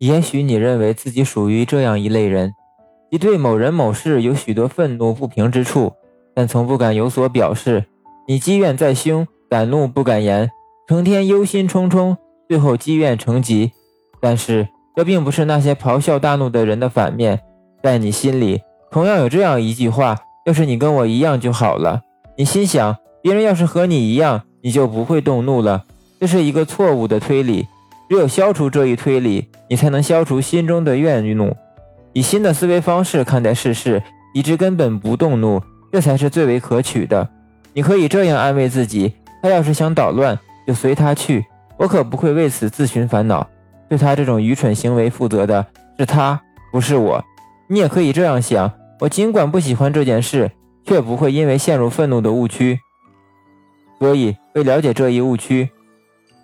也许你认为自己属于这样一类人，即对某人某事有许多愤怒不平之处，但从不敢有所表示。你积怨在胸，敢怒不敢言，成天忧心忡忡，最后积怨成疾。但是这并不是那些咆哮大怒的人的反面，在你心里同样有这样一句话：要是你跟我一样就好了。你心想，别人要是和你一样，你就不会动怒了。这是一个错误的推理。只有消除这一推理，你才能消除心中的怨怒，以新的思维方式看待世事，以致根本不动怒，这才是最为可取的。你可以这样安慰自己：他要是想捣乱，就随他去，我可不会为此自寻烦恼。对他这种愚蠢行为负责的是他，不是我。你也可以这样想：我尽管不喜欢这件事，却不会因为陷入愤怒的误区。所以，为了解这一误区，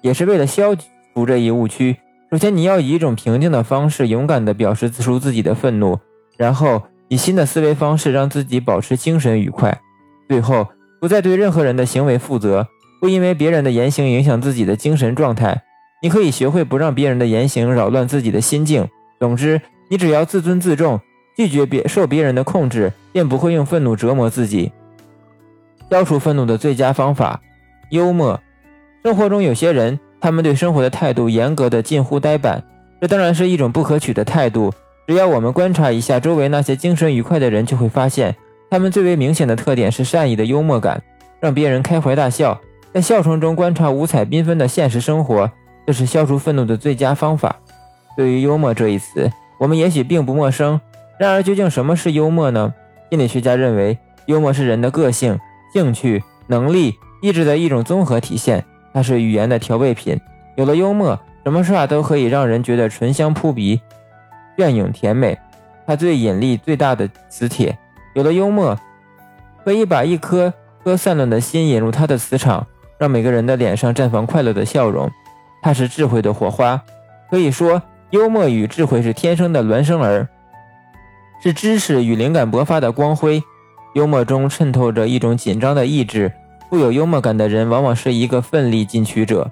也是为了消除这一误区，首先你要以一种平静的方式，勇敢地表示出自己的愤怒，然后以新的思维方式，让自己保持精神愉快，最后。不再对任何人的行为负责，不因为别人的言行影响自己的精神状态。你可以学会不让别人的言行扰乱自己的心境。总之，你只要自尊自重，拒绝别受别人的控制，便不会用愤怒折磨自己。消除愤怒的最佳方法，幽默。生活中有些人，他们对生活的态度严格的近乎呆板，这当然是一种不可取的态度。只要我们观察一下周围那些精神愉快的人，就会发现。他们最为明显的特点是善意的幽默感，让别人开怀大笑，在笑声中观察五彩缤纷的现实生活，这是消除愤怒的最佳方法。对于幽默这一词，我们也许并不陌生。然而，究竟什么是幽默呢？心理学家认为，幽默是人的个性、兴趣、能力、意志的一种综合体现，它是语言的调味品。有了幽默，什么话都可以让人觉得醇香扑鼻、隽永甜美。它最引力最大的磁铁。有了幽默，可以把一颗颗散乱的心引入他的磁场，让每个人的脸上绽放快乐的笑容。它是智慧的火花，可以说，幽默与智慧是天生的孪生儿，是知识与灵感勃发的光辉。幽默中渗透着一种紧张的意志，富有幽默感的人往往是一个奋力进取者。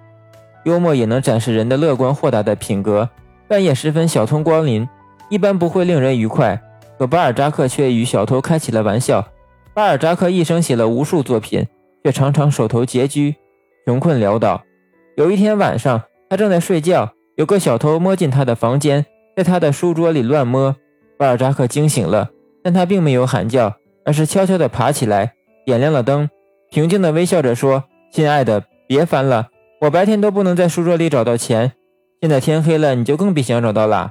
幽默也能展示人的乐观豁达的品格。半夜时分，小偷光临，一般不会令人愉快。可巴尔扎克却与小偷开起了玩笑。巴尔扎克一生写了无数作品，却常常手头拮据，穷困潦倒。有一天晚上，他正在睡觉，有个小偷摸进他的房间，在他的书桌里乱摸。巴尔扎克惊醒了，但他并没有喊叫，而是悄悄地爬起来，点亮了灯，平静地微笑着说：“亲爱的，别翻了，我白天都不能在书桌里找到钱，现在天黑了，你就更别想找到了。”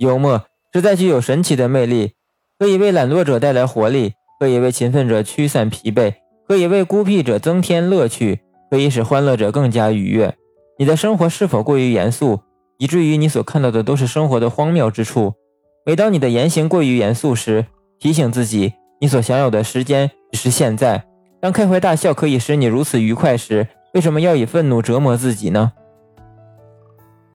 幽默。实在具有神奇的魅力，可以为懒惰者带来活力，可以为勤奋者驱散疲惫，可以为孤僻者增添乐趣，可以使欢乐者更加愉悦。你的生活是否过于严肃，以至于你所看到的都是生活的荒谬之处？每当你的言行过于严肃时，提醒自己，你所享有的时间只是现在。当开怀大笑可以使你如此愉快时，为什么要以愤怒折磨自己呢？